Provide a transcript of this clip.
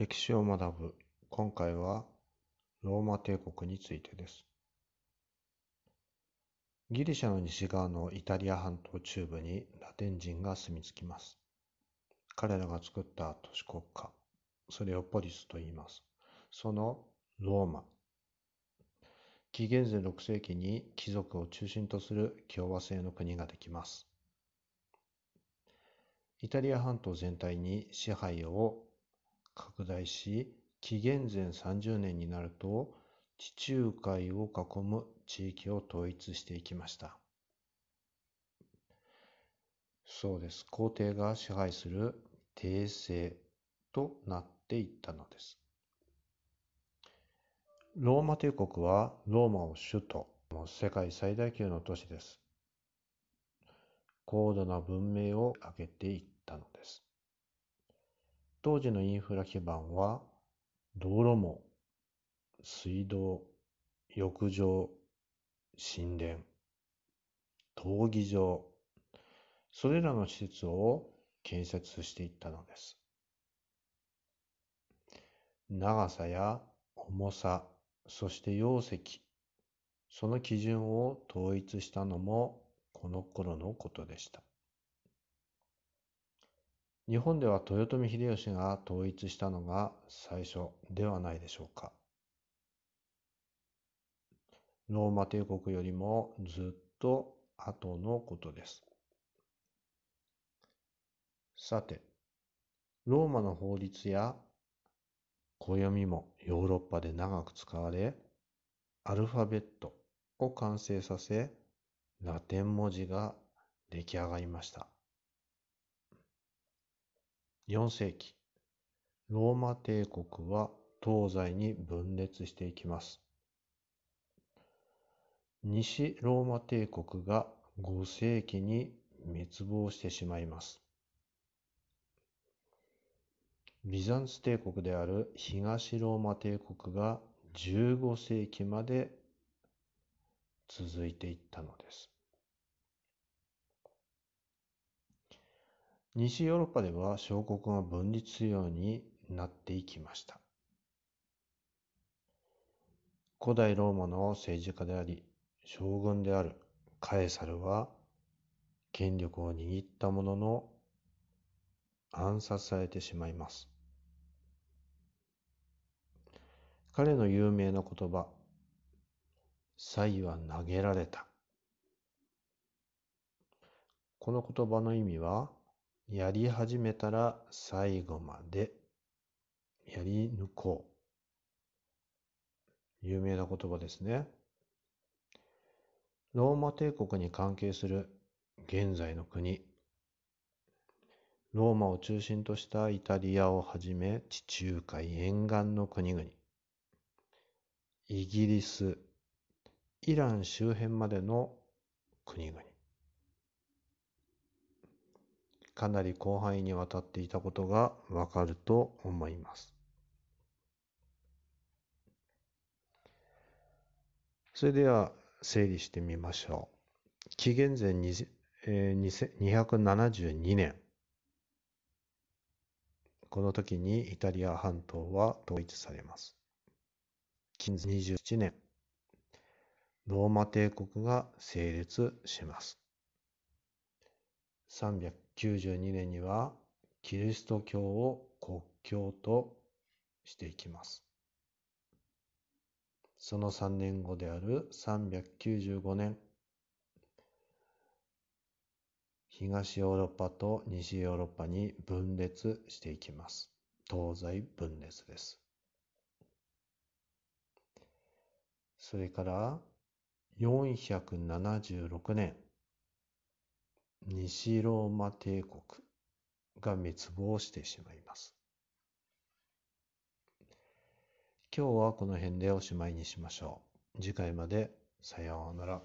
歴史を学ぶ。今回はローマ帝国についてです。ギリシャの西側のイタリア半島中部にラテン人が住み着きます。彼らが作った都市国家、それをポリスと言います。そのローマ。紀元前6世紀に貴族を中心とする共和制の国ができます。イタリア半島全体に支配を拡大し、紀元前30年になると地中海を囲む地域を統一していきました。そうです。皇帝が支配する帝政となっていったのです。ローマ帝国はローマを首都、世界最大級の都市です。高度な文明を上げてい。当時のインフラ基盤は道路網、水道、浴場、神殿、闘技場、それらの施設を建設していったのです。長さや重さ、そして容積、その基準を統一したのもこの頃のことでした。日本では豊臣秀吉が統一したのが最初ではないでしょうか。ローマ帝国よりもずっと後のことです。さて、ローマの法律や暦もヨーロッパで長く使われ、アルファベットを完成させ、ラテン文字が出来上がりました。4世紀、ローマ帝国は東西に分裂していきます。西ローマ帝国が5世紀に滅亡してしまいます。ビザンツ帝国である東ローマ帝国が15世紀まで続いていったのです。西ヨーロッパでは小国が分立するようになっていきました。古代ローマの政治家であり、将軍であるカエサルは、権力を握ったものの暗殺されてしまいます。彼の有名な言葉、才は投げられた。この言葉の意味は、やり始めたら最後までやり抜こう。有名な言葉ですね。ローマ帝国に関係する現在の国、ローマを中心としたイタリアをはじめ地中海沿岸の国々、イギリス、イラン周辺までの国々、かなり広範囲にわたっていたことがわかると思います。それでは整理してみましょう。紀元前272年。この時にイタリア半島は統一されます。紀元27年。ローマ帝国が成立します。392年にはキリスト教を国教としていきます。その3年後である395年、東ヨーロッパと西ヨーロッパに分裂していきます。東西分裂です。それから476年、西ローマ帝国が滅亡してしまいます。今日はこの辺でおしまいにしましょう。次回までさようなら。